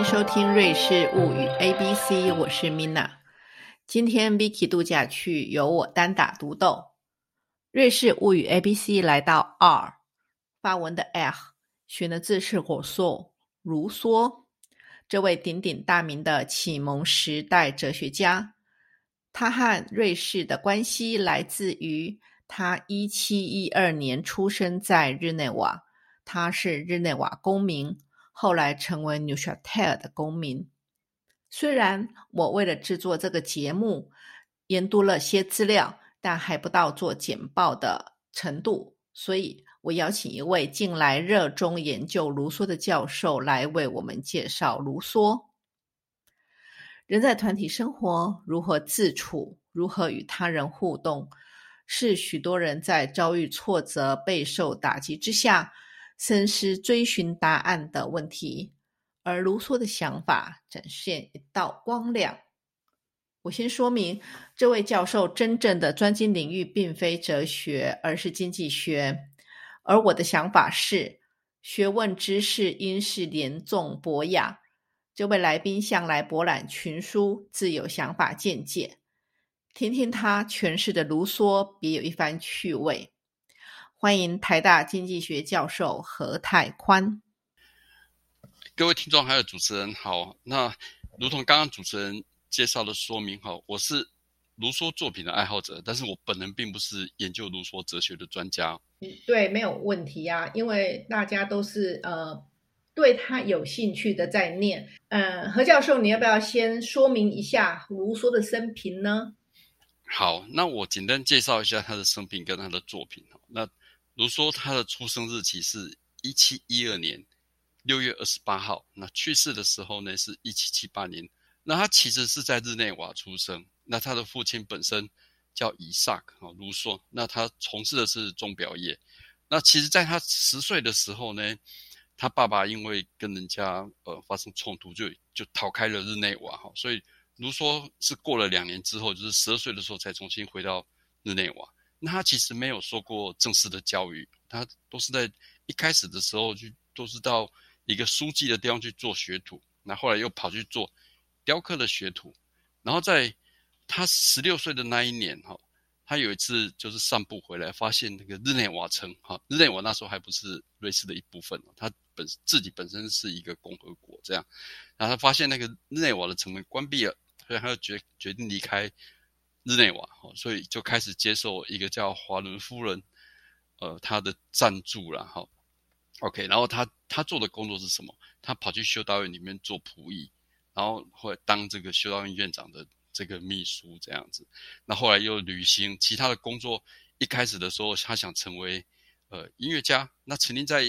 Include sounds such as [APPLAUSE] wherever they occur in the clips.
迎收听《瑞士物语 A B C》，我是 Mina。今天 Vicky 度假去，由我单打独斗。《瑞士物语 A B C》来到 R，发文的 L 选的字是火梭，卢梭。这位鼎鼎大名的启蒙时代哲学家，他和瑞士的关系来自于他一七一二年出生在日内瓦，他是日内瓦公民，后来成为纽夏特尔的公民。虽然我为了制作这个节目研读了些资料，但还不到做简报的程度，所以。我邀请一位近来热衷研究卢梭的教授来为我们介绍卢梭。人在团体生活如何自处，如何与他人互动，是许多人在遭遇挫折、备受打击之下，深思追寻答案的问题。而卢梭的想法展现一道光亮。我先说明，这位教授真正的专精领域并非哲学，而是经济学。而我的想法是，学问知识应是连重博雅。这位来宾向来博览群书，自有想法见解，听听他诠释的卢梭，别有一番趣味。欢迎台大经济学教授何泰宽。各位听众还有主持人好，那如同刚刚主持人介绍的说明哈，我是。卢梭作品的爱好者，但是我本人并不是研究卢梭哲学的专家。嗯，对，没有问题呀，因为大家都是呃对他有兴趣的在念。嗯，何教授，你要不要先说明一下卢梭的生平呢？好，那我简单介绍一下他的生平跟他的作品。那卢梭他的出生日期是一七一二年六月二十八号，那去世的时候呢是一七七八年。那他其实是在日内瓦出生。那他的父亲本身叫伊萨克啊，卢梭。那他从事的是钟表业。那其实，在他十岁的时候呢，他爸爸因为跟人家呃发生冲突，就就逃开了日内瓦哈。所以卢梭是过了两年之后，就是十二岁的时候才重新回到日内瓦。那他其实没有受过正式的教育，他都是在一开始的时候就都是到一个书记的地方去做学徒，那后来又跑去做雕刻的学徒，然后在他十六岁的那一年，哈，他有一次就是散步回来，发现那个日内瓦城，哈，日内瓦那时候还不是瑞士的一部分，他本自己本身是一个共和国，这样，然后他发现那个日内瓦的城门关闭了，所以他就决决定离开日内瓦，哈，所以就开始接受一个叫华伦夫人，呃，他的赞助了，哈，OK，然后他他做的工作是什么？他跑去修道院里面做仆役，然后会当这个修道院院长的。这个秘书这样子，那后来又旅行，其他的工作。一开始的时候，他想成为呃音乐家。那曾经在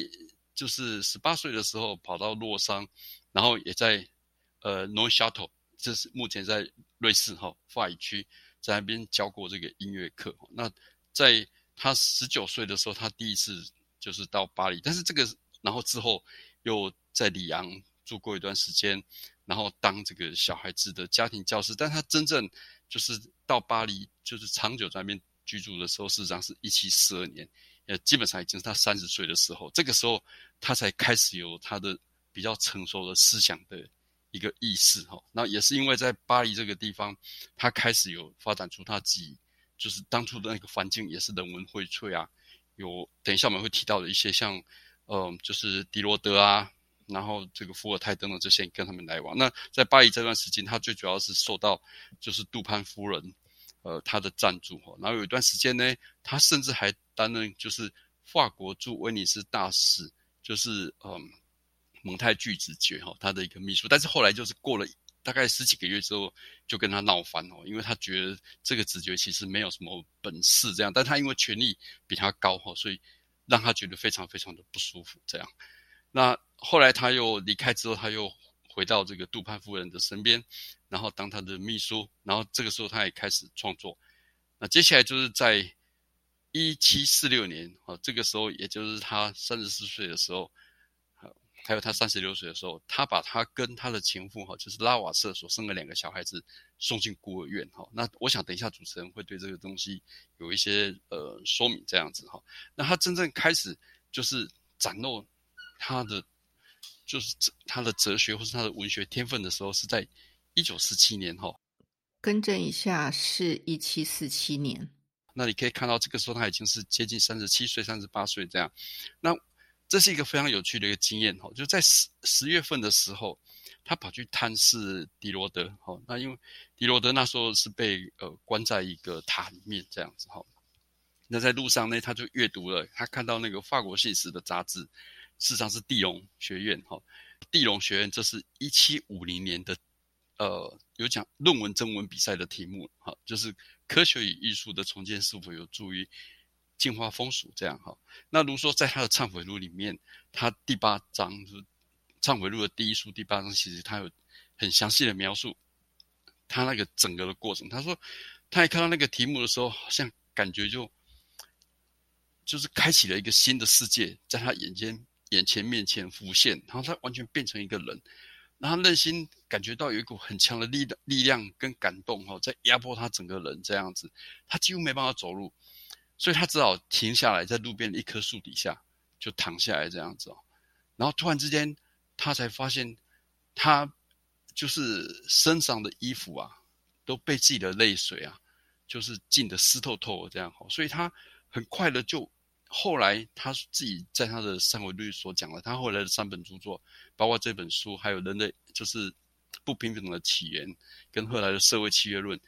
就是十八岁的时候跑到洛桑，然后也在呃 n o Shuttle，这是目前在瑞士哈法语区，在那边教过这个音乐课。那在他十九岁的时候，他第一次就是到巴黎，但是这个然后之后又在里昂住过一段时间。然后当这个小孩子的家庭教师，但他真正就是到巴黎，就是长久在那边居住的时候，事实上是一七四二年，呃，基本上已经是他三十岁的时候，这个时候他才开始有他的比较成熟的思想的一个意识哈。那也是因为在巴黎这个地方，他开始有发展出他自己，就是当初的那个环境也是人文荟萃啊，有等一下我们会提到的一些像，嗯，就是迪罗德啊。然后这个伏尔泰等等这些跟他们来往。那在巴黎这段时间，他最主要是受到就是杜潘夫人，呃，他的赞助哈。然后有一段时间呢，他甚至还担任就是法国驻威尼斯大使，就是嗯蒙泰巨子爵哈他的一个秘书。但是后来就是过了大概十几个月之后，就跟他闹翻哦，因为他觉得这个子爵其实没有什么本事这样，但他因为权力比他高哈，所以让他觉得非常非常的不舒服这样。那后来他又离开之后，他又回到这个杜潘夫人的身边，然后当他的秘书。然后这个时候他也开始创作。那接下来就是在一七四六年，啊，这个时候也就是他三十四岁的时候，还有他三十六岁的时候，他把他跟他的情妇，哈，就是拉瓦瑟所生的两个小孩子送进孤儿院，哈。那我想等一下主持人会对这个东西有一些呃说明，这样子哈。那他真正开始就是展露。他的就是他的哲学或是他的文学天分的时候，是在一九四七年哈。更正一下，是一七四七年。那你可以看到，这个时候他已经是接近三十七岁、三十八岁这样。那这是一个非常有趣的一个经验哈，就在十十月份的时候，他跑去探视迪罗德哈。那因为迪罗德那时候是被呃关在一个塔里面这样子哈。那在路上呢，他就阅读了，他看到那个法国信使的杂志，事实上是地龙学院哈。地龙学院这是一七五零年的。呃，有讲论文征文比赛的题目，哈，就是科学与艺术的重建是否有助于净化风俗这样哈。那如说在他的忏悔录里面，他第八章就是忏悔录的第一书第八章，其实他有很详细的描述他那个整个的过程。他说，他一看到那个题目的时候，好像感觉就就是开启了一个新的世界，在他眼前眼前面前浮现，然后他完全变成一个人。然后内心感觉到有一股很强的力力量跟感动哈，在压迫他整个人这样子，他几乎没办法走路，所以他只好停下来，在路边的一棵树底下就躺下来这样子哦。然后突然之间，他才发现，他就是身上的衣服啊，都被自己的泪水啊，就是浸得湿透透的这样好。所以他很快的就。后来他自己在他的三维律所讲了，他后来的三本著作，包括这本书，还有人类就是不平等的起源，跟后来的社会契约论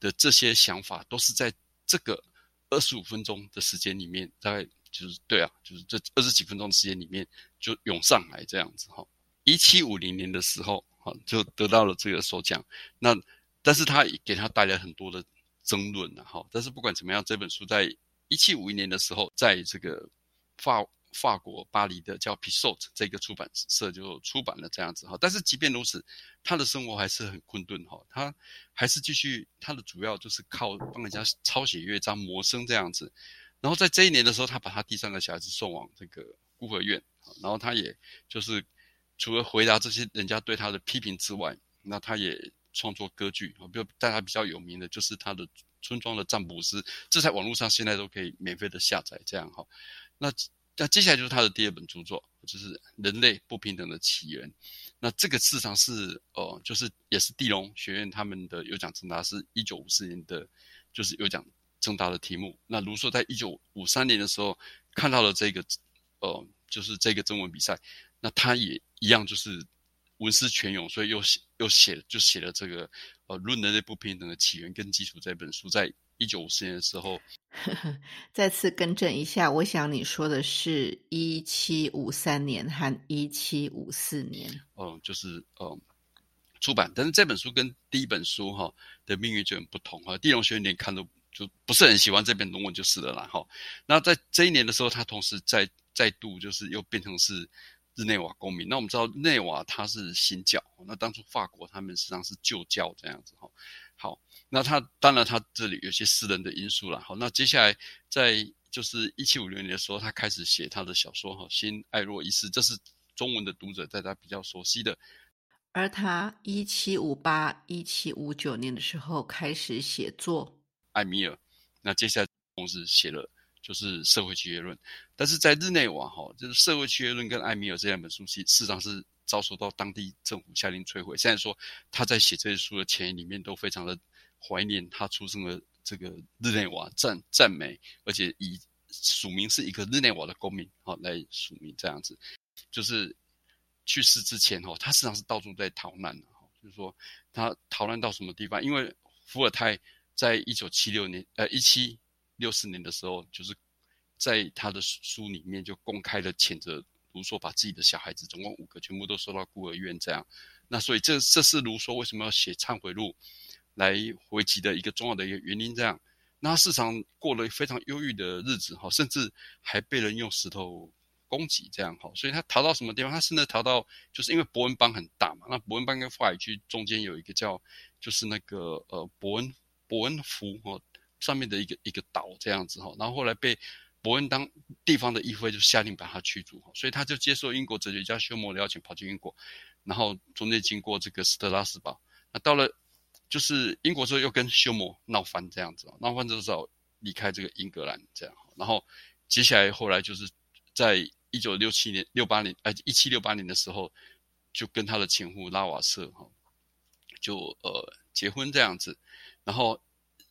的这些想法，都是在这个二十五分钟的时间里面，大概就是对啊，就是这二十几分钟的时间里面就涌上来这样子哈。一七五零年的时候，哈就得到了这个首奖。那但是他给他带来很多的争论了哈。但是不管怎么样，这本书在。一七五一年的时候，在这个法法国巴黎的叫 Pissot 这个出版社就出版了这样子哈。但是即便如此，他的生活还是很困顿哈。他还是继续他的主要就是靠帮人家抄写乐章谋生这样子。然后在这一年的时候，他把他第三个小孩子送往这个孤儿院，然后他也就是除了回答这些人家对他的批评之外，那他也创作歌剧啊，比如大家比较有名的就是他的。村庄的占卜师，这在网络上现在都可以免费的下载，这样哈。那那接下来就是他的第二本著作，就是《人类不平等的起源》。那这个市场是呃，就是也是地龙学院他们的有奖征答，是一九五四年的，就是有奖征答的题目。那卢梭在一九五三年的时候看到了这个呃，就是这个征文比赛，那他也一样就是文思泉涌，所以又写又写就写了这个。呃，《论人类不平等的起源跟基础》这本书，在一九五四年的时候，[LAUGHS] 再次更正一下，我想你说的是一七五三年和一七五四年。嗯，就是嗯，出版，但是这本书跟第一本书哈的命运就很不同哈。地龙学院连看都就不是很喜欢这篇论文，就是了啦哈。那在这一年的时候，他同时再再度就是又变成是。日内瓦公民，那我们知道日内瓦它是新教，那当初法国他们实际上是旧教这样子哈。好，那他当然他这里有些私人的因素了。好，那接下来在就是一七五六年的时候，他开始写他的小说哈，《新爱洛伊斯》，这是中文的读者在他比较熟悉的。而他一七五八、一七五九年的时候开始写作《艾米尔》，那接下来同时写了。就是社会契约论，但是在日内瓦哈，就是社会契约论跟艾米尔这两本书，其事实上是遭受到当地政府下令摧毁。现在说他在写这些书的前言里面，都非常的怀念他出生的这个日内瓦，赞赞美，而且以署名是一个日内瓦的公民哈来署名这样子。就是去世之前哈，他实际上是到处在逃难的哈，就是说他逃难到什么地方？因为伏尔泰在一九七六年呃一七。六四年的时候，就是在他的书里面就公开的谴责卢梭把自己的小孩子，总共五个，全部都送到孤儿院这样。那所以这这是卢梭为什么要写忏悔录来回击的一个重要的一个原因。这样，那他时常过了非常忧郁的日子哈，甚至还被人用石头攻击这样哈。所以他逃到什么地方？他甚至逃到就是因为伯恩邦很大嘛，那伯恩邦跟法语区中间有一个叫就是那个呃伯恩伯恩福哈。上面的一个一个岛这样子哈，然后后来被伯恩当地方的议会就下令把他驱逐，所以他就接受英国哲学家休谟的邀请跑去英国，然后中间经过这个斯特拉斯堡，那到了就是英国之后又跟休谟闹翻这样子，闹翻之后离开这个英格兰这样，然后接下来后来就是在一九六七年、六八年，呃，一七六八年的时候，就跟他的情妇拉瓦瑟哈，就呃结婚这样子，然后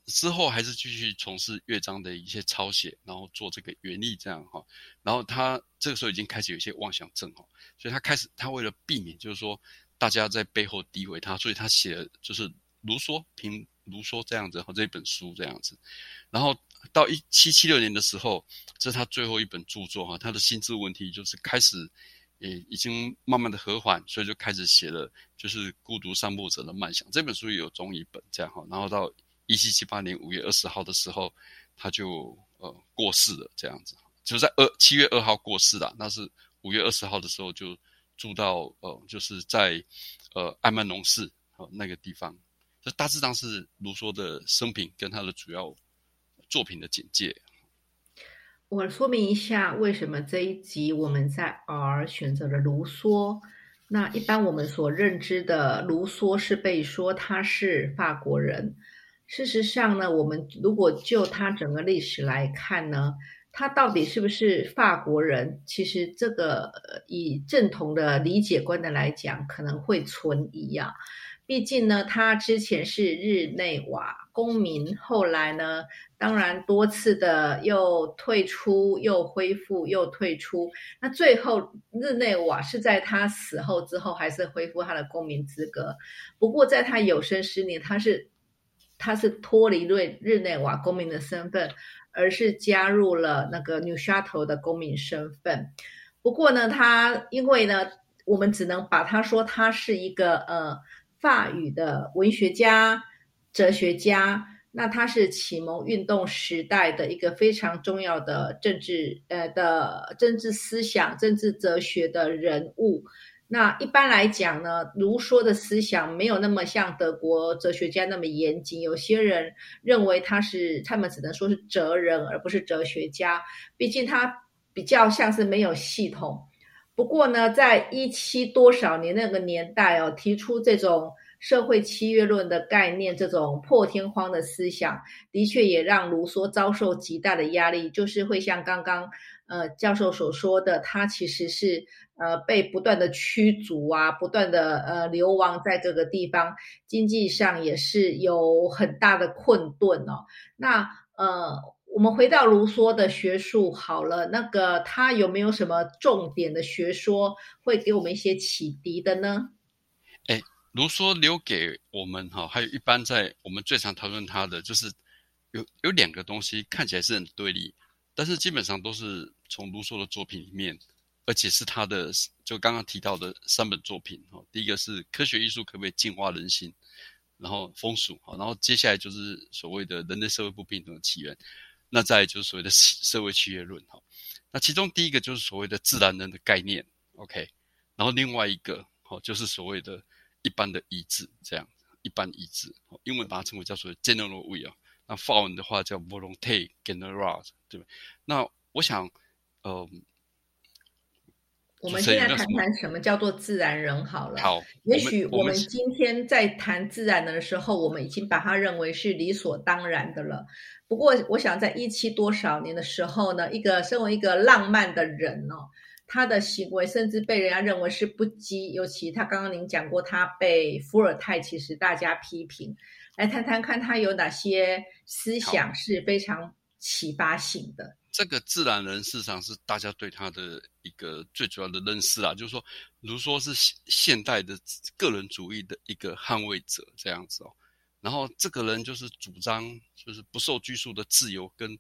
之后还是继续从事乐章的一些抄写，然后做这个原力这样哈，然后他这个时候已经开始有一些妄想症哈，所以他开始他为了避免就是说大家在背后诋毁他，所以他写了就是卢梭评卢梭这样子和这本书这样子，然后到一七七六年的时候，这是他最后一本著作哈，他的心智问题就是开始。也已经慢慢的和缓，所以就开始写了，就是《孤独散步者的漫想》这本书也有中译本，这样哈。然后到一七七八年五月二十号的时候，他就呃过世了，这样子，就在二七月二号过世了。那是五月二十号的时候就住到呃，就是在呃艾曼农市呃那个地方。这大致上是卢梭的生平跟他的主要作品的简介。我说明一下，为什么这一集我们在 R 选择了卢梭。那一般我们所认知的卢梭是被说他是法国人。事实上呢，我们如果就他整个历史来看呢，他到底是不是法国人？其实这个以正统的理解观的来讲，可能会存疑啊。毕竟呢，他之前是日内瓦公民，后来呢，当然多次的又退出，又恢复，又退出。那最后日内瓦是在他死后之后，还是恢复他的公民资格。不过在他有生之年，他是他是脱离日日内瓦公民的身份，而是加入了那个 New s h a t e 的公民身份。不过呢，他因为呢，我们只能把他说他是一个呃。法语的文学家、哲学家，那他是启蒙运动时代的一个非常重要的政治呃的政治思想、政治哲学的人物。那一般来讲呢，卢梭的思想没有那么像德国哲学家那么严谨。有些人认为他是，他们只能说是哲人，而不是哲学家。毕竟他比较像是没有系统。不过呢，在一七多少年那个年代哦，提出这种社会契约论的概念，这种破天荒的思想，的确也让卢梭遭受极大的压力。就是会像刚刚呃教授所说的，他其实是呃被不断的驱逐啊，不断的呃流亡在各个地方，经济上也是有很大的困顿哦。那呃。我们回到卢梭的学术好了，那个他有没有什么重点的学说会给我们一些启迪的呢？哎，卢梭留给我们哈，还有一般在我们最常讨论他的，就是有有两个东西看起来是很对立，但是基本上都是从卢梭的作品里面，而且是他的就刚刚提到的三本作品哈。第一个是科学艺术可不可以净化人心，然后风俗哈，然后接下来就是所谓的人类社会不平等的起源。那再就是所谓的社会契约论哈，那其中第一个就是所谓的自然人的概念，OK，然后另外一个好就是所谓的一般的意志，这样一般意志，英文把它称为叫做 general will 啊，那法文的话叫 volonté générale，对吧？那我想，呃，我们现在谈谈什么叫做自然人好了。好，也许我们今天在谈自然人的时候，我们已经把它认为是理所当然的了。不过，我想在一七多少年的时候呢，一个身为一个浪漫的人哦，他的行为甚至被人家认为是不羁。尤其他刚刚您讲过，他被伏尔泰其实大家批评。来谈谈看他有哪些思想是非常启发性的。这个自然人事实上是大家对他的一个最主要的认识啊，就是说，如说是现代的个人主义的一个捍卫者这样子哦。然后这个人就是主张就是不受拘束的自由跟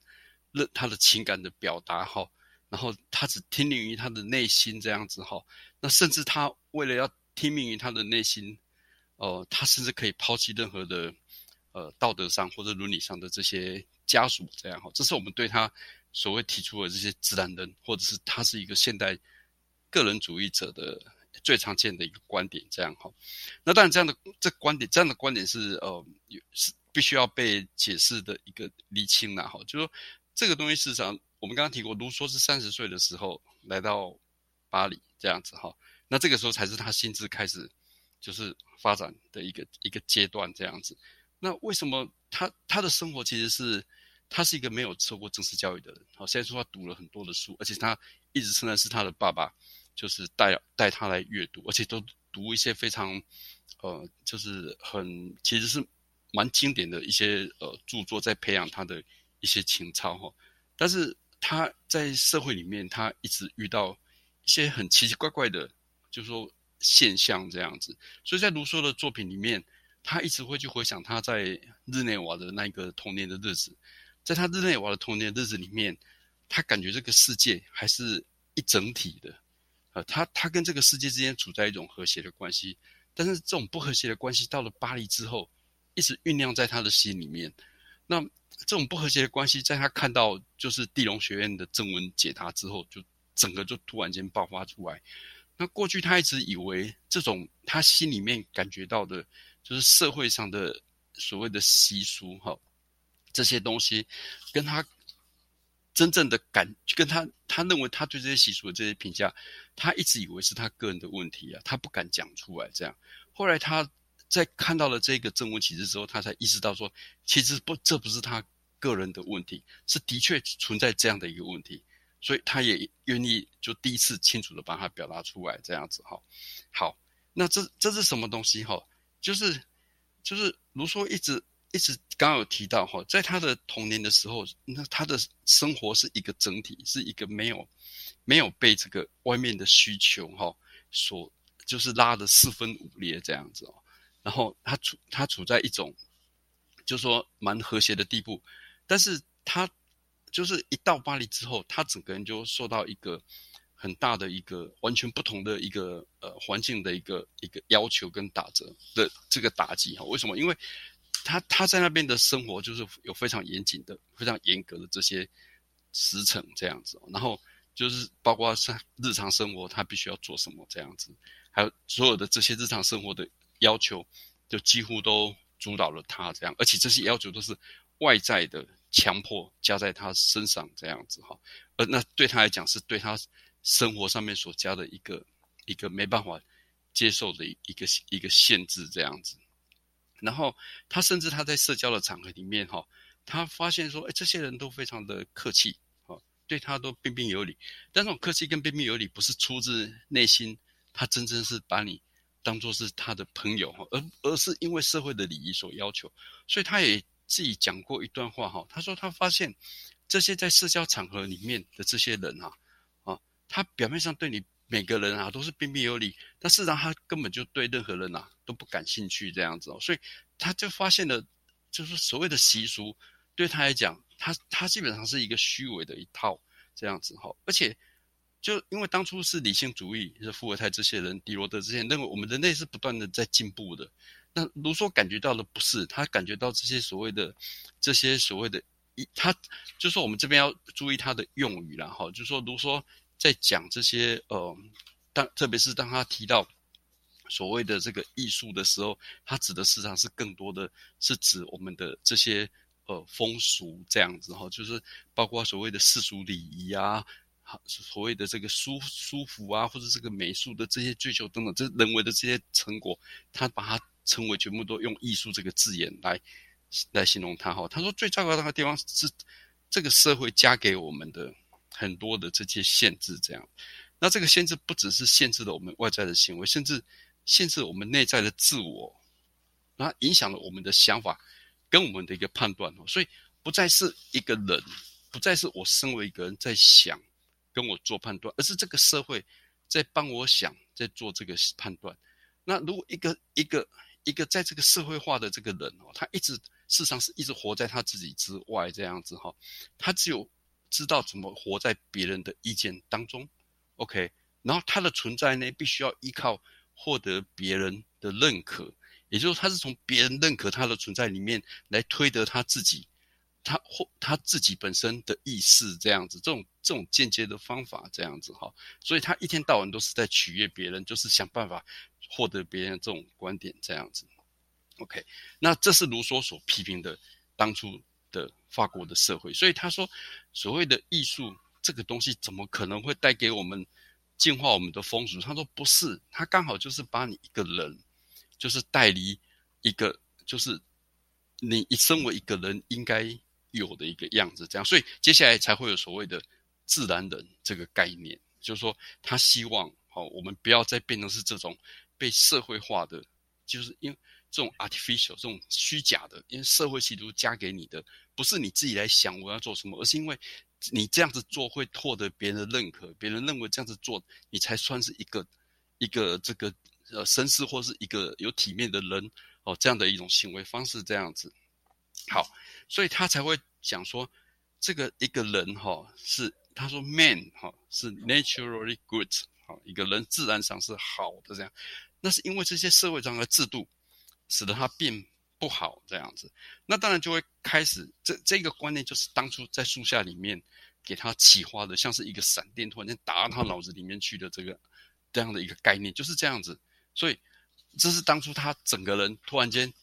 任他的情感的表达哈，然后他只听命于他的内心这样子哈，那甚至他为了要听命于他的内心，哦，他甚至可以抛弃任何的呃道德上或者伦理上的这些枷锁这样哈，这是我们对他所谓提出的这些自然人，或者是他是一个现代个人主义者的。最常见的一个观点，这样哈。那当然，这样的这观点，这样的观点是呃，是必须要被解释的一个厘清了哈。就说这个东西，事实上，我们刚刚提过，卢梭是三十岁的时候来到巴黎这样子哈。那这个时候才是他心智开始就是发展的一个一个阶段这样子。那为什么他他的生活其实是他是一个没有受过正式教育的人？好，虽然说他读了很多的书，而且他。一直称赞是他的爸爸，就是带带他来阅读，而且都读一些非常呃，就是很其实是蛮经典的一些呃著作，在培养他的一些情操哈。但是他在社会里面，他一直遇到一些很奇奇怪怪的，就是说现象这样子。所以在卢梭的作品里面，他一直会去回想他在日内瓦的那个童年的日子。在他日内瓦的童年日子里面，他感觉这个世界还是一整体的，呃，他他跟这个世界之间处在一种和谐的关系。但是这种不和谐的关系到了巴黎之后，一直酝酿在他的心里面。那这种不和谐的关系，在他看到就是地龙学院的正文解答之后，就整个就突然间爆发出来。那过去他一直以为这种他心里面感觉到的，就是社会上的所谓的习俗，哈。这些东西跟他真正的感，跟他他认为他对这些习俗的这些评价，他一直以为是他个人的问题啊，他不敢讲出来。这样，后来他在看到了这个正文启示之后，他才意识到说，其实不，这不是他个人的问题，是的确存在这样的一个问题，所以他也愿意就第一次清楚的把它表达出来，这样子哈。好，那这这是什么东西哈？就是就是卢梭一直。一直刚刚有提到哈，在他的童年的时候，那他的生活是一个整体，是一个没有没有被这个外面的需求哈所就是拉的四分五裂这样子哦。然后他处他处在一种就是说蛮和谐的地步，但是他就是一到巴黎之后，他整个人就受到一个很大的一个完全不同的一个呃环境的一个一个要求跟打折的这个打击哈。为什么？因为他他在那边的生活就是有非常严谨的、非常严格的这些时程这样子，然后就是包括他日常生活他必须要做什么这样子，还有所有的这些日常生活的要求，就几乎都主导了他这样，而且这些要求都是外在的强迫加在他身上这样子哈，而那对他来讲是对他生活上面所加的一个一个没办法接受的一个一个限制这样子。然后他甚至他在社交的场合里面哈，他发现说，哎，这些人都非常的客气，哦，对他都彬彬有礼。但这种客气跟彬彬有礼，不是出自内心，他真正是把你当做是他的朋友哈，而而是因为社会的礼仪所要求。所以他也自己讲过一段话哈，他说他发现这些在社交场合里面的这些人啊，啊，他表面上对你。每个人啊都是彬彬有礼，但事实上他根本就对任何人呐都不感兴趣这样子哦，所以他就发现了，就是所谓的习俗对他来讲，他他基本上是一个虚伪的一套这样子哈，而且就因为当初是理性主义，是伏尔泰这些人、狄罗德这些人认为我们人类是不断的在进步的，那卢梭感觉到的不是，他感觉到这些所谓的这些所谓的一，他就说我们这边要注意他的用语了哈，就说卢梭。在讲这些呃，当特别是当他提到所谓的这个艺术的时候，它指的实际上是更多的是指我们的这些呃风俗这样子哈，就是包括所谓的世俗礼仪啊，所谓的这个舒舒服啊，或者这个美术的这些追求等等，这人为的这些成果，他把它称为全部都用艺术这个字眼来来形容它哈。他说最糟糕的地方是这个社会加给我们的。很多的这些限制，这样，那这个限制不只是限制了我们外在的行为，甚至限制我们内在的自我，那影响了我们的想法跟我们的一个判断哦。所以不再是一个人，不再是我身为一个人在想跟我做判断，而是这个社会在帮我想，在做这个判断。那如果一个一个一个在这个社会化的这个人哦，他一直事实上是一直活在他自己之外这样子哈，他只有。知道怎么活在别人的意见当中，OK，然后他的存在呢，必须要依靠获得别人的认可，也就是他是从别人认可他的存在里面来推得他自己，他或他自己本身的意识这样子，这种这种间接的方法这样子哈，所以他一天到晚都是在取悦别人，就是想办法获得别人这种观点这样子，OK，那这是卢梭所批评的当初。的法国的社会，所以他说，所谓的艺术这个东西，怎么可能会带给我们净化我们的风俗？他说不是，他刚好就是把你一个人，就是带离一个，就是你一身为一个人应该有的一个样子，这样，所以接下来才会有所谓的自然人这个概念。就是说他希望好，我们不要再变成是这种被社会化的，就是因为这种 artificial 这种虚假的，因为社会企图加给你的不是你自己来想我要做什么，而是因为你这样子做会获得别人的认可，别人认为这样子做你才算是一个一个这个呃绅士或是一个有体面的人哦，这样的一种行为方式这样子。好，所以他才会讲说，这个一个人哈是他说 man 哈是 naturally good 好，一个人自然上是好的这样，那是因为这些社会上的制度使得他变不好这样子，那当然就会开始这这个观念就是当初在树下里面给他启发的，像是一个闪电突然间打到他脑子里面去的这个这样的一个概念就是这样子，所以这是当初他整个人突然间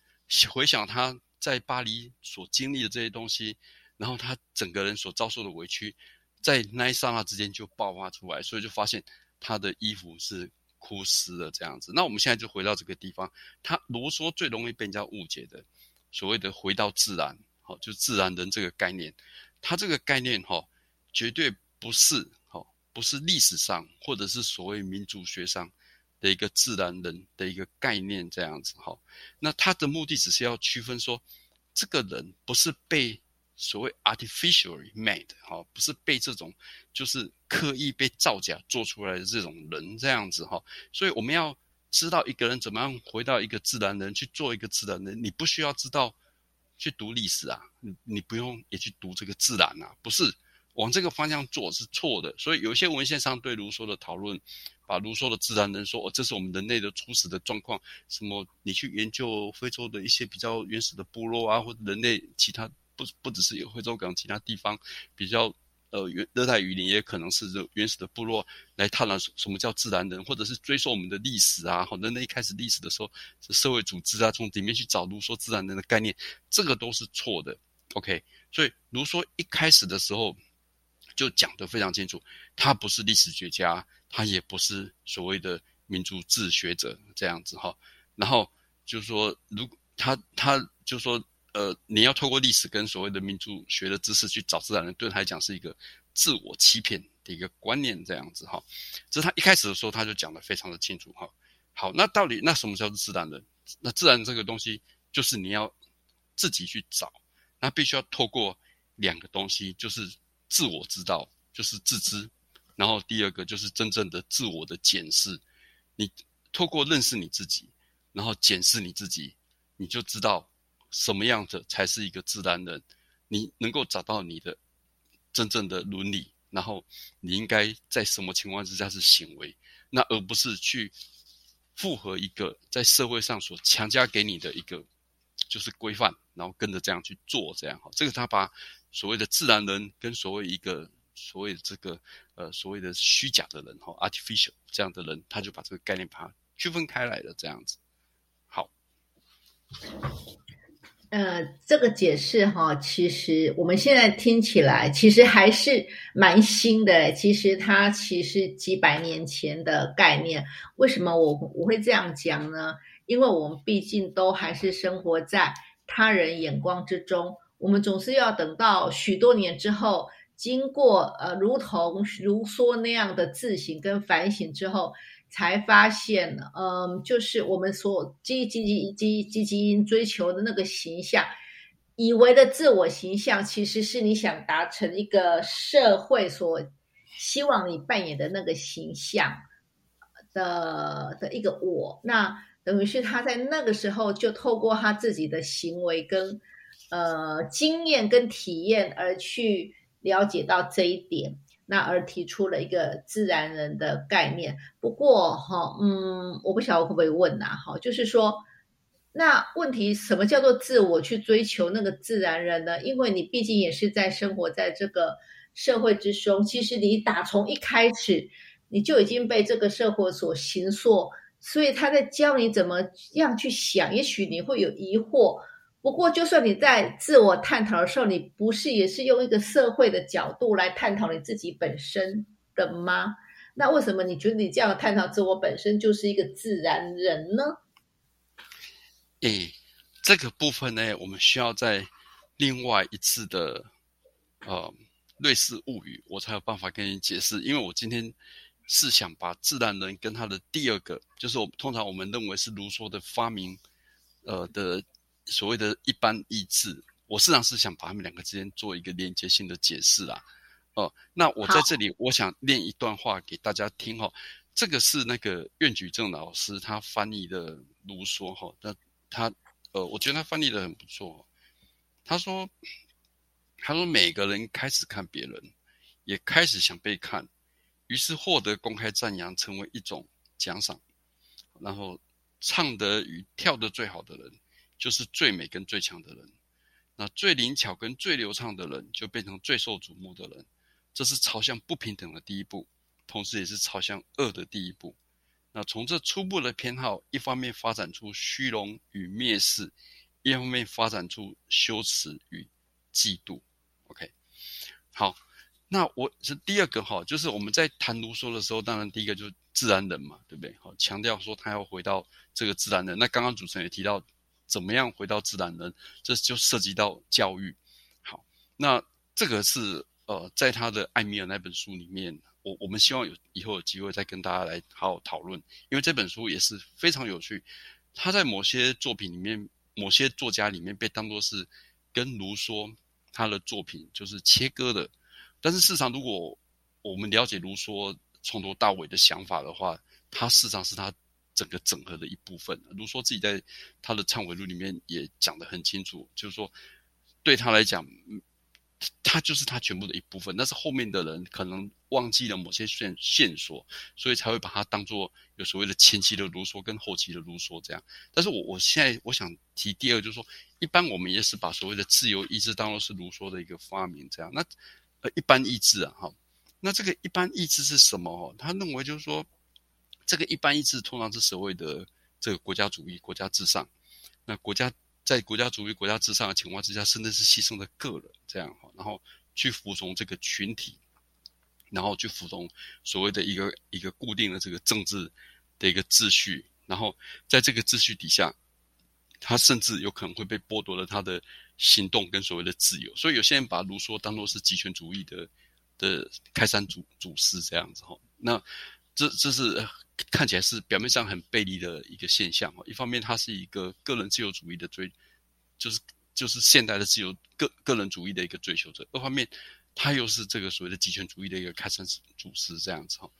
回想他。在巴黎所经历的这些东西，然后他整个人所遭受的委屈，在那一刹那之间就爆发出来，所以就发现他的衣服是枯湿的这样子。那我们现在就回到这个地方，他罗嗦最容易被人家误解的，所谓的回到自然，好，就自然人这个概念，他这个概念哈，绝对不是好，不是历史上或者是所谓民族学上。的一个自然人的一个概念，这样子哈，那他的目的只是要区分说，这个人不是被所谓 artificially made 哈，不是被这种就是刻意被造假做出来的这种人这样子哈，所以我们要知道一个人怎么样回到一个自然人去做一个自然人，你不需要知道去读历史啊，你你不用也去读这个自然啊，不是。往这个方向做是错的，所以有些文献上对卢梭的讨论，把卢梭的自然人说哦，这是我们人类的初始的状况。什么？你去研究非洲的一些比较原始的部落啊，或者人类其他不不只是有惠州港其他地方比较呃原热带雨林，也可能是这原始的部落来探讨什么叫自然人，或者是追溯我们的历史啊。好，人类一开始历史的时候是社会组织啊，从里面去找卢梭自然人的概念，这个都是错的。OK，所以卢梭一开始的时候。就讲得非常清楚，他不是历史学家，他也不是所谓的民族志学者这样子哈。然后就是说，如他他就说，呃，你要透过历史跟所谓的民族学的知识去找自然人，对他来讲是一个自我欺骗的一个观念这样子哈。这是他一开始的时候他就讲得非常的清楚哈。好，那到底那什么叫做自然人？那自然这个东西就是你要自己去找，那必须要透过两个东西，就是。自我知道就是自知，然后第二个就是真正的自我的检视。你透过认识你自己，然后检视你自己，你就知道什么样的才是一个自然人。你能够找到你的真正的伦理，然后你应该在什么情况之下是行为，那而不是去符合一个在社会上所强加给你的一个就是规范，然后跟着这样去做，这样哈。这个他把。所谓的自然人跟所谓一个所谓的这个呃所谓的虚假的人哈，artificial 这样的人，他就把这个概念把它区分开来了，这样子。好，呃，这个解释哈，其实我们现在听起来其实还是蛮新的。其实它其实几百年前的概念，为什么我我会这样讲呢？因为我们毕竟都还是生活在他人眼光之中。我们总是要等到许多年之后，经过呃，如同卢梭那样的自省跟反省之后，才发现，嗯，就是我们所积积积积积积追求的那个形象，以为的自我形象，其实是你想达成一个社会所希望你扮演的那个形象的的一个我。那等于是他在那个时候就透过他自己的行为跟。呃，经验跟体验而去了解到这一点，那而提出了一个自然人的概念。不过哈，嗯，我不晓得我会不会问呐？哈，就是说，那问题什么叫做自我去追求那个自然人呢？因为你毕竟也是在生活在这个社会之中，其实你打从一开始你就已经被这个社会所形塑，所以他在教你怎么样去想，也许你会有疑惑。不过，就算你在自我探讨的时候，你不是也是用一个社会的角度来探讨你自己本身的吗？那为什么你觉得你这样探讨自我本身就是一个自然人呢？诶，这个部分呢，我们需要在另外一次的呃《瑞士物语》，我才有办法跟你解释。因为我今天是想把自然人跟他的第二个，就是我通常我们认为是卢梭的发明，呃的所谓的一般意志，我实际上是想把他们两个之间做一个连接性的解释啦。哦，那我在这里我想念一段话给大家听哈，这个是那个苑举正老师他翻译的卢梭哈，那他呃，我觉得他翻译的很不错。他说，他说每个人开始看别人，也开始想被看。于是获得公开赞扬，成为一种奖赏。然后唱得与跳得最好的人，就是最美跟最强的人。那最灵巧跟最流畅的人，就变成最受瞩目的人。这是朝向不平等的第一步，同时也是朝向恶的第一步。那从这初步的偏好，一方面发展出虚荣与蔑视，一方面发展出羞耻与嫉妒。OK，好。那我是第二个哈，就是我们在谈卢梭的时候，当然第一个就是自然人嘛，对不对？好，强调说他要回到这个自然人。那刚刚主持人也提到，怎么样回到自然人，这就涉及到教育。好，那这个是呃，在他的艾米尔那本书里面，我我们希望有以后有机会再跟大家来好好讨论，因为这本书也是非常有趣。他在某些作品里面，某些作家里面被当作是跟卢梭他的作品就是切割的。但是事实上，如果我们了解卢梭从头到尾的想法的话，他事实上是他整个整合的一部分。卢梭自己在他的忏悔录里面也讲得很清楚，就是说对他来讲，他就是他全部的一部分。但是后面的人可能忘记了某些线线索，所以才会把它当做有所谓的前期的卢梭跟后期的卢梭这样。但是我我现在我想提第二，就是说，一般我们也是把所谓的自由意志当做是卢梭的一个发明这样。那呃，一般意志啊，哈，那这个一般意志是什么？哦，他认为就是说，这个一般意志通常是所谓的这个国家主义、国家至上。那国家在国家主义、国家至上的情况之下，甚至是牺牲了个人这样哈，然后去服从这个群体，然后去服从所谓的一个一个固定的这个政治的一个秩序，然后在这个秩序底下，他甚至有可能会被剥夺了他的。行动跟所谓的自由，所以有些人把卢梭当作是极权主义的的开山祖祖师这样子哈。那这这是看起来是表面上很背离的一个现象哈。一方面，他是一个个人自由主义的追，就是就是现代的自由个个人主义的一个追求者；二方面，他又是这个所谓的极权主义的一个开山祖师这样子哈。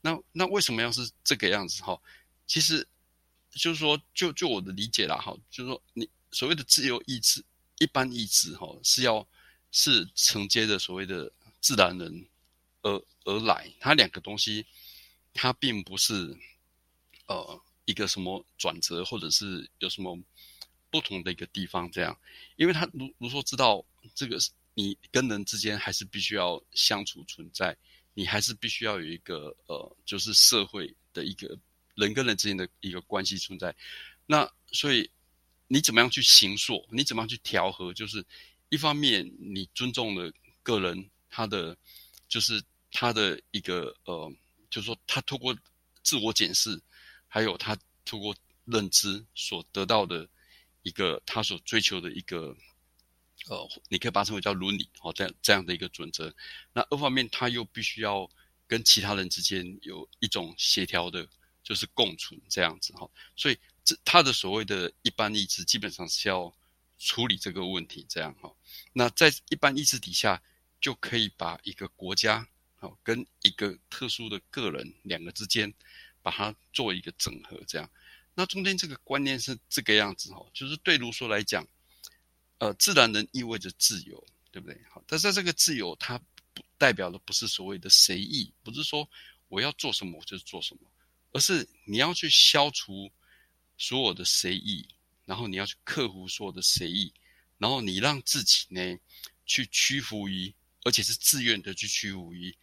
那那为什么要是这个样子哈？其实就是说，就就我的理解啦哈，就是说你所谓的自由意志。一般意志哈是要是承接着所谓的自然人而而来，它两个东西它并不是呃一个什么转折，或者是有什么不同的一个地方这样，因为他如如说知道这个你跟人之间还是必须要相处存在，你还是必须要有一个呃就是社会的一个人跟人之间的一个关系存在，那所以。你怎么样去行塑？你怎么样去调和？就是一方面，你尊重了个人他的，就是他的一个呃，就是说他透过自我检视，还有他透过认知所得到的一个他所追求的一个呃，你可以把它称为叫伦理哦，这样这样的一个准则。那二方面，他又必须要跟其他人之间有一种协调的，就是共存这样子哈，所以。这他的所谓的一般意志，基本上是要处理这个问题，这样哈。那在一般意志底下，就可以把一个国家，跟一个特殊的个人两个之间，把它做一个整合，这样。那中间这个观念是这个样子哈，就是对卢梭来讲，呃，自然人意味着自由，对不对？好，但是这个自由，它不代表的不是所谓的随意，不是说我要做什么我就做什么，而是你要去消除。所有的随意，然后你要去克服所有的随意，然后你让自己呢去屈服于，而且是自愿的去屈服于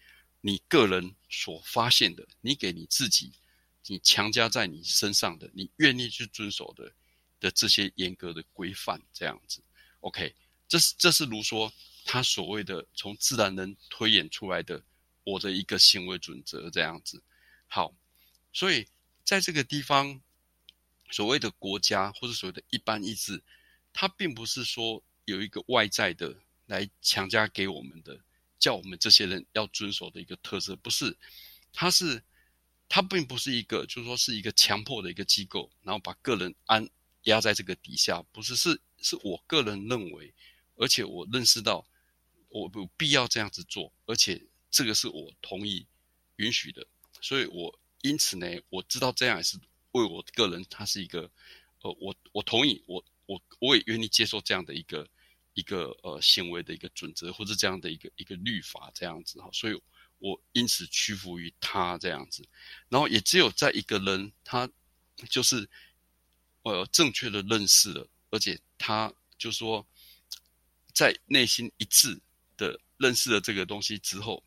你个人所发现的，你给你自己，你强加在你身上的，你愿意去遵守的的这些严格的规范，这样子，OK，这是这是卢梭他所谓的从自然人推演出来的我的一个行为准则，这样子。好，所以在这个地方。所谓的国家或者所谓的一般意志，它并不是说有一个外在的来强加给我们的，叫我们这些人要遵守的一个特色，不是。它是它并不是一个，就是说是一个强迫的一个机构，然后把个人安压在这个底下，不是是是我个人认为，而且我认识到我有必要这样子做，而且这个是我同意允许的，所以我因此呢，我知道这样也是为我个人，它是一个呃，我我同意，我我我也愿意接受这样的一个。一个呃行为的一个准则，或者这样的一个一个律法这样子哈，所以我因此屈服于他这样子，然后也只有在一个人他就是呃正确的认识了，而且他就说在内心一致的认识了这个东西之后，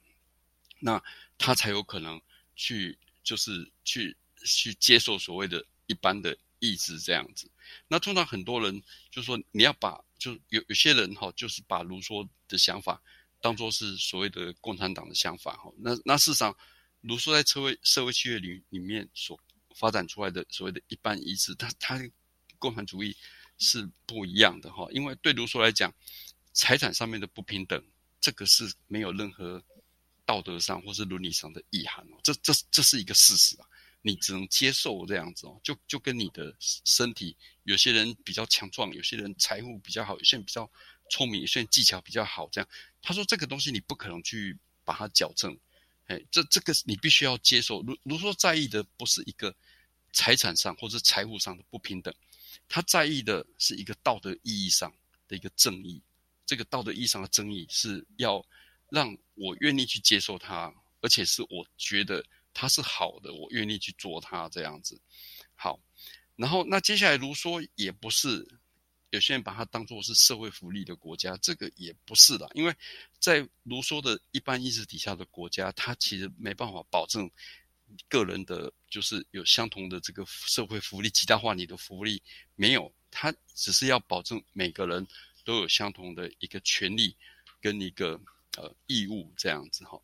那他才有可能去就是去去接受所谓的一般的意志这样子。那通常很多人就说你要把。就有有些人哈，就是把卢梭的想法当做是所谓的共产党的想法哈。那那事实上，卢梭在社会社会契约里里面所发展出来的所谓的一般意志，他他共产主义是不一样的哈。因为对卢梭来讲，财产上面的不平等，这个是没有任何道德上或是伦理上的意涵哦。这这这是一个事实啊。你只能接受这样子哦，就就跟你的身体，有些人比较强壮，有些人财富比较好，有些人比较聪明，有些人技巧比较好，这样。他说这个东西你不可能去把它矫正，哎，这这个你必须要接受。如如说在意的不是一个财产上或者财务上的不平等，他在意的是一个道德意义上的一个正义。这个道德意义上的正义是要让我愿意去接受它，而且是我觉得。它是好的，我愿意去做它这样子。好，然后那接下来卢梭也不是有些人把它当做是社会福利的国家，这个也不是的，因为在卢梭的一般意识底下的国家，它其实没办法保证个人的，就是有相同的这个社会福利，极大化你的福利没有，它只是要保证每个人都有相同的一个权利跟一个呃义务这样子哈，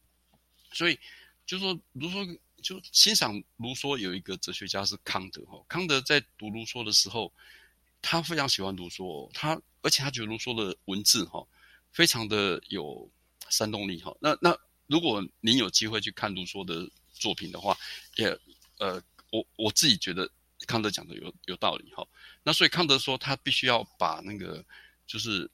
所以。就说卢梭就欣赏卢梭有一个哲学家是康德哈，康德在读卢梭的时候，他非常喜欢卢梭，他而且他觉得卢梭的文字哈非常的有煽动力哈。那那如果您有机会去看卢梭的作品的话，也呃我我自己觉得康德讲的有有道理哈。那所以康德说他必须要把那个就是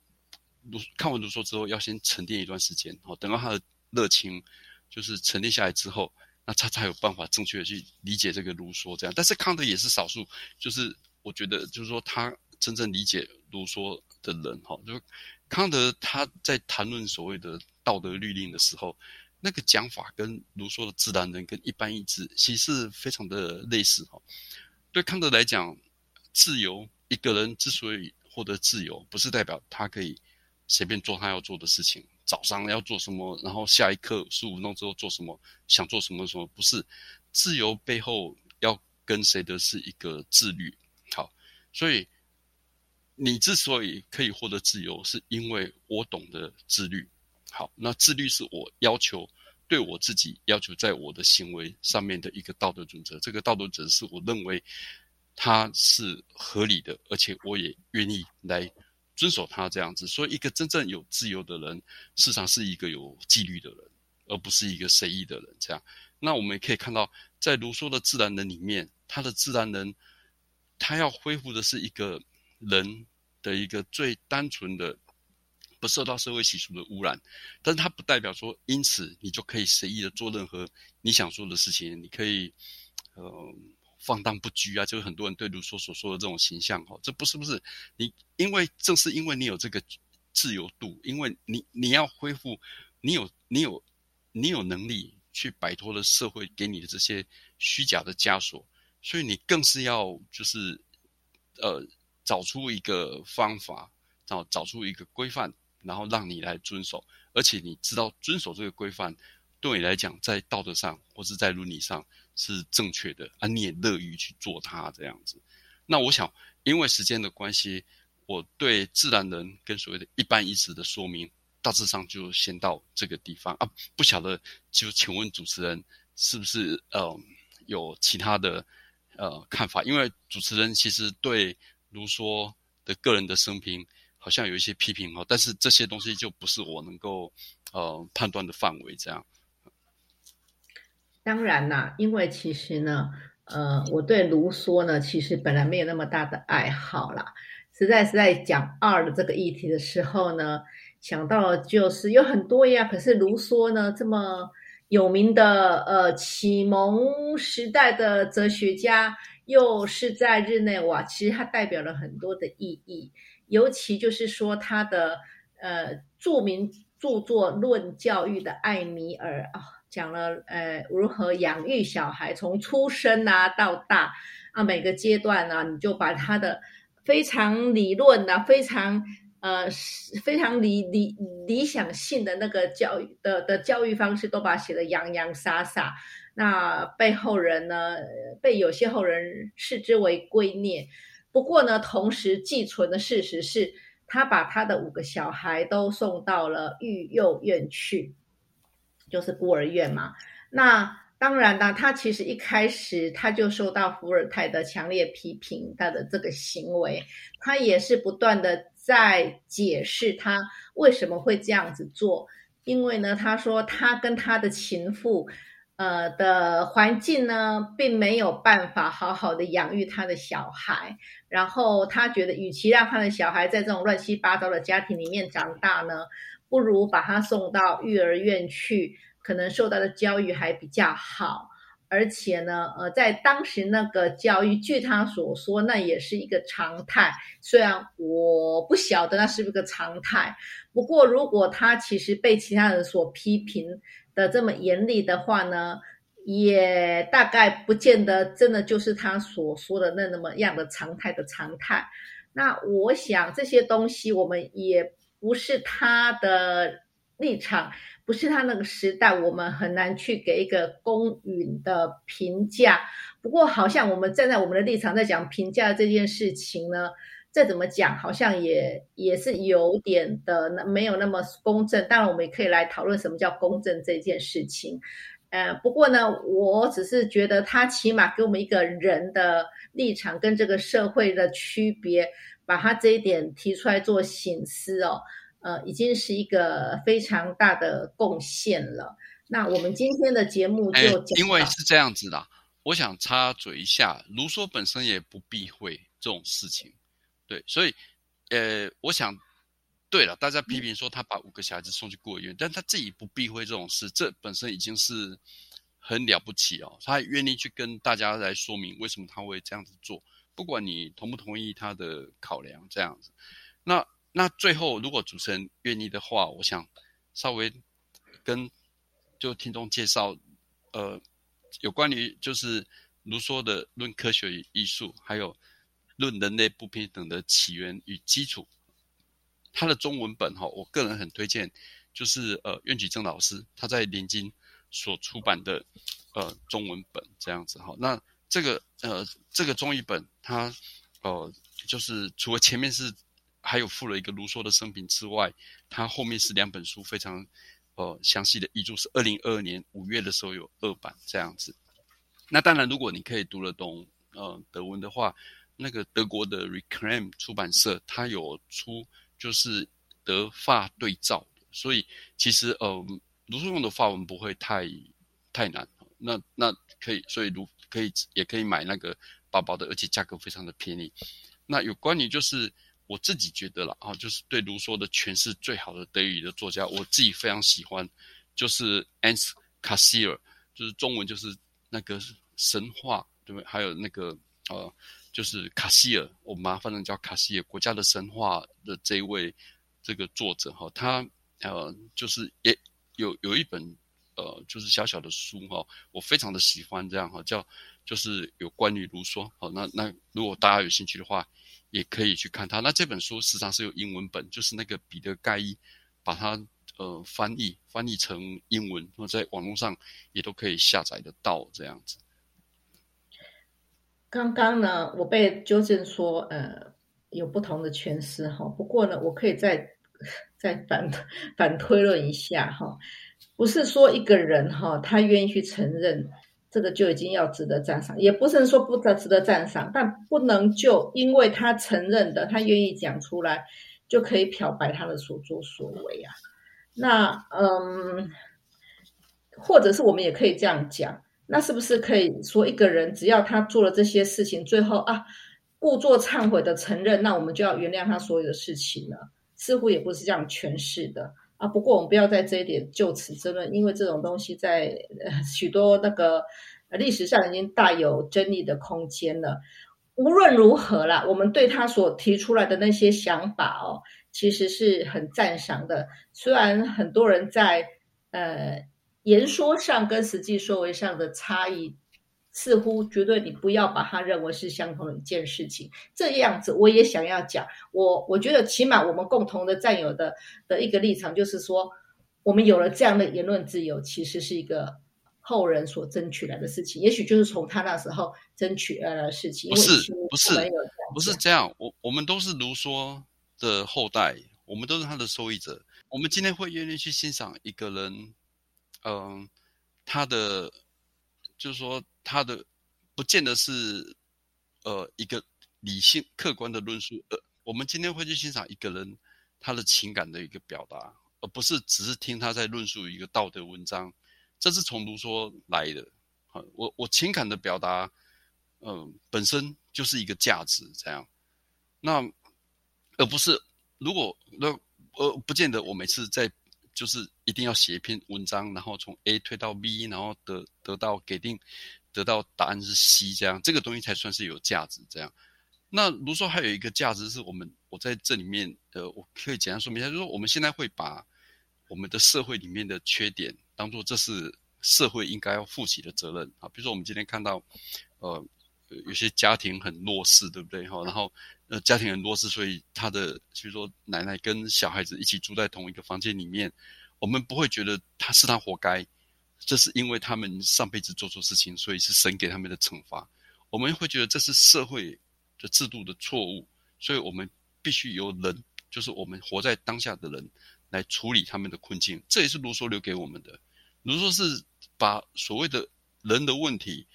卢看完卢梭之后要先沉淀一段时间，好等到他的热情。就是沉淀下来之后，那他才有办法正确的去理解这个卢梭这样。但是康德也是少数，就是我觉得就是说他真正理解卢梭的人哈，就康德他在谈论所谓的道德律令的时候，那个讲法跟卢梭的自然人跟一般意志其实是非常的类似哈。对康德来讲，自由一个人之所以获得自由，不是代表他可以随便做他要做的事情。早上要做什么，然后下一刻十五分钟之后做什么，想做什么什么，不是自由背后要跟谁的是一个自律。好，所以你之所以可以获得自由，是因为我懂得自律。好，那自律是我要求对我自己要求在我的行为上面的一个道德准则。这个道德准则是我认为它是合理的，而且我也愿意来。遵守他这样子，所以一个真正有自由的人，事实上是一个有纪律的人，而不是一个随意的人。这样，那我们也可以看到，在卢梭的自然人里面，他的自然人，他要恢复的是一个人的一个最单纯的，不受到社会习俗的污染。但是，他不代表说，因此你就可以随意的做任何你想做的事情。你可以，呃。放荡不拘啊，就是很多人对卢梭所说的这种形象哈，这不是不是你，因为正是因为你有这个自由度，因为你你要恢复，你有你有你有能力去摆脱了社会给你的这些虚假的枷锁，所以你更是要就是呃找出一个方法，找找出一个规范，然后让你来遵守，而且你知道遵守这个规范对你来讲，在道德上或是在伦理上。是正确的啊，你也乐于去做它这样子。那我想，因为时间的关系，我对自然人跟所谓的一般意识的说明，大致上就先到这个地方啊。不晓得，就请问主持人是不是呃有其他的呃看法？因为主持人其实对卢梭的个人的生平好像有一些批评哦，但是这些东西就不是我能够呃判断的范围这样。当然啦，因为其实呢，呃，我对卢梭呢，其实本来没有那么大的爱好啦。实在是在讲二的这个议题的时候呢，想到就是有很多呀。可是卢梭呢，这么有名的呃启蒙时代的哲学家，又是在日内瓦，其实他代表了很多的意义。尤其就是说他的呃著名著作《论教育的艾米尔》啊，讲了呃如何养育小孩，从出生啊到大啊每个阶段呢，你就把他的非常理论的、非常呃非常理理理想性的那个教育的的教育方式，都把它写的洋洋洒洒。那被后人呢，被有些后人视之为圭臬。不过呢，同时寄存的事实是，他把他的五个小孩都送到了育幼院去，就是孤儿院嘛。那当然呢，他其实一开始他就受到伏尔泰的强烈批评，他的这个行为，他也是不断的在解释他为什么会这样子做。因为呢，他说他跟他的情妇。呃的环境呢，并没有办法好好的养育他的小孩，然后他觉得，与其让他的小孩在这种乱七八糟的家庭里面长大呢，不如把他送到育儿院去，可能受到的教育还比较好。而且呢，呃，在当时那个教育，据他所说，那也是一个常态。虽然我不晓得那是不是个常态，不过如果他其实被其他人所批评。的这么严厉的话呢，也大概不见得真的就是他所说的那那么样的常态的常态。那我想这些东西我们也不是他的立场，不是他那个时代，我们很难去给一个公允的评价。不过好像我们站在我们的立场在讲评价这件事情呢。再怎么讲，好像也也是有点的，那没有那么公正。当然，我们也可以来讨论什么叫公正这件事情。呃，不过呢，我只是觉得他起码给我们一个人的立场跟这个社会的区别，把他这一点提出来做醒思哦，呃，已经是一个非常大的贡献了。那我们今天的节目就因为是这样子的，我想插嘴一下，卢梭本身也不避讳这种事情。对，所以，呃，我想，对了，大家批评说他把五个小孩子送去孤儿院，但他自己不避讳这种事，这本身已经是很了不起哦。他愿意去跟大家来说明为什么他会这样子做，不管你同不同意他的考量，这样子。那那最后，如果主持人愿意的话，我想稍微跟就听众介绍，呃，有关于就是卢梭的《论科学与艺术》，还有。论人类不平等的起源与基础，他的中文本哈，我个人很推荐，就是呃苑举正老师他在连经所出版的呃中文本这样子哈。那这个呃这个中译本，它呃就是除了前面是还有附了一个卢梭的生平之外，它后面是两本书非常呃详细的译注，是二零二二年五月的时候有二版这样子。那当然，如果你可以读得懂呃德文的话。那个德国的 Reclaim 出版社，它有出就是德法对照，所以其实呃，卢梭用的法文不会太太难。那那可以，所以卢可以也可以买那个薄薄的，而且价格非常的便宜。那有关于就是我自己觉得了啊，就是对卢梭的诠释最好的德语的作家，我自己非常喜欢，就是 Ans Cassier，就是中文就是那个神话，对不对？还有那个呃。就是卡西尔，我们把它翻成叫卡西尔国家的神话的这一位这个作者哈，他呃就是也有有一本呃就是小小的书哈，我非常的喜欢这样哈，叫就是有关于卢梭好，那那如果大家有兴趣的话，也可以去看它。那这本书实际上是有英文本，就是那个彼得盖伊把它呃翻译翻译成英文，那在网络上也都可以下载得到这样子。刚刚呢，我被纠正说，呃，有不同的诠释哈。不过呢，我可以再 [LAUGHS] 再反反推论一下哈，不是说一个人哈，他愿意去承认这个就已经要值得赞赏，也不是说不值值得赞赏，但不能就因为他承认的，他愿意讲出来，就可以漂白他的所作所为啊。那嗯，或者是我们也可以这样讲。那是不是可以说一个人只要他做了这些事情，最后啊故作忏悔的承认，那我们就要原谅他所有的事情呢？似乎也不是这样诠释的啊。不过我们不要在这一点就此争论，因为这种东西在呃许多那个历史上已经大有争议的空间了。无论如何啦，我们对他所提出来的那些想法哦，其实是很赞赏的。虽然很多人在呃。言说上跟实际说为上的差异，似乎绝对你不要把它认为是相同的一件事情。这样子，我也想要讲，我我觉得起码我们共同的占有的的一个立场，就是说，我们有了这样的言论自由，其实是一个后人所争取来的事情，也许就是从他那时候争取来的事情。不是不是不是这样，我我们都是卢梭的后代，我们都是他的受益者。我们今天会愿意去欣赏一个人。嗯，他的就是说，他的不见得是呃一个理性客观的论述。呃，我们今天会去欣赏一个人他的情感的一个表达，而不是只是听他在论述一个道德文章。这是从卢梭来的。啊，我我情感的表达，嗯，本身就是一个价值，这样。那而不是如果那呃，不见得我每次在。就是一定要写一篇文章，然后从 A 推到 B，然后得得到给定，得到答案是 C，这样这个东西才算是有价值。这样，那如说还有一个价值是我们我在这里面，呃，我可以简单说明一下，就是说我们现在会把我们的社会里面的缺点当做这是社会应该要负起的责任啊。比如说我们今天看到，呃，有些家庭很弱势，对不对？哈，然后。呃，家庭很弱势，所以他的，比如说奶奶跟小孩子一起住在同一个房间里面，我们不会觉得他是他活该，这是因为他们上辈子做错事情，所以是神给他们的惩罚。我们会觉得这是社会的制度的错误，所以我们必须由人，就是我们活在当下的人来处理他们的困境。这也是卢梭留给我们的。卢梭是把所谓的人的问题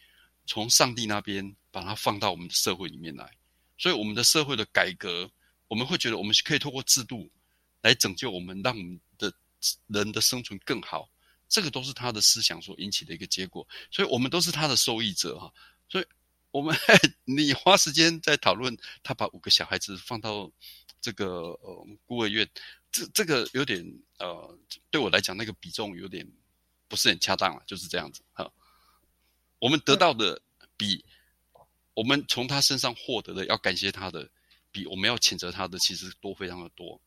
从上帝那边把它放到我们的社会里面来。所以，我们的社会的改革，我们会觉得我们可以透过制度来拯救我们，让我们的人的生存更好。这个都是他的思想所引起的一个结果。所以我们都是他的受益者哈。所以，我们 [LAUGHS] 你花时间在讨论他把五个小孩子放到这个呃孤儿院，这这个有点呃，对我来讲那个比重有点不是很恰当了，就是这样子哈。我们得到的比。我们从他身上获得的，要感谢他的，比我们要谴责他的，其实多非常的多。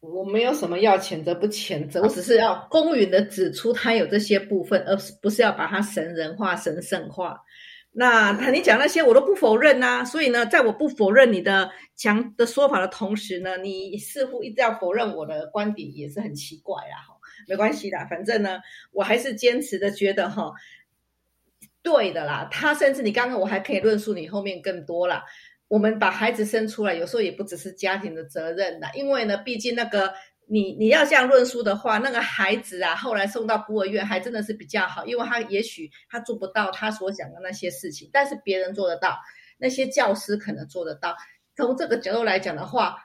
我没有什么要谴责不谴责，我只是要公允的指出他有这些部分，而不是要把他神人化、神圣化。那他你讲那些我都不否认呐，所以呢，在我不否认你的讲的说法的同时呢，你似乎一直要否认我的观点，也是很奇怪啦。哈，没关系的，反正呢，我还是坚持的觉得哈。对的啦，他甚至你刚刚我还可以论述你后面更多啦。我们把孩子生出来，有时候也不只是家庭的责任的，因为呢，毕竟那个你你要这样论述的话，那个孩子啊，后来送到孤儿院还真的是比较好，因为他也许他做不到他所想的那些事情，但是别人做得到，那些教师可能做得到。从这个角度来讲的话，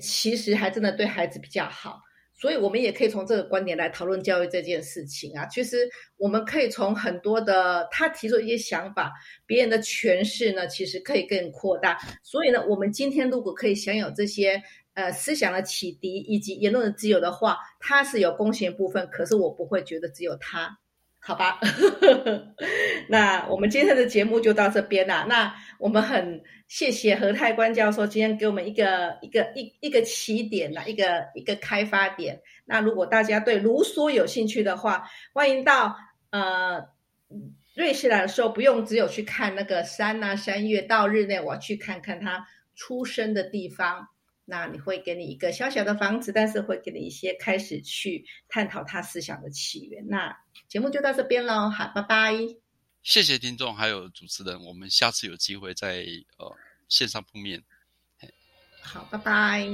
其实还真的对孩子比较好。所以，我们也可以从这个观点来讨论教育这件事情啊。其实，我们可以从很多的他提出一些想法，别人的诠释呢，其实可以更扩大。所以呢，我们今天如果可以享有这些呃思想的启迪以及言论的自由的话，它是有贡献部分，可是我不会觉得只有他。好吧，[LAUGHS] 那我们今天的节目就到这边啦。那我们很谢谢何泰官教授今天给我们一个一个一一个起点呐，一个一个开发点。那如果大家对卢梭有兴趣的话，欢迎到呃瑞士来的时候，不用只有去看那个山呐山岳，到日内瓦去看看他出生的地方。那你会给你一个小小的房子，但是会给你一些开始去探讨他思想的起源。那节目就到这边喽，好，拜拜。谢谢听众还有主持人，我们下次有机会在呃线上碰面。好，拜拜。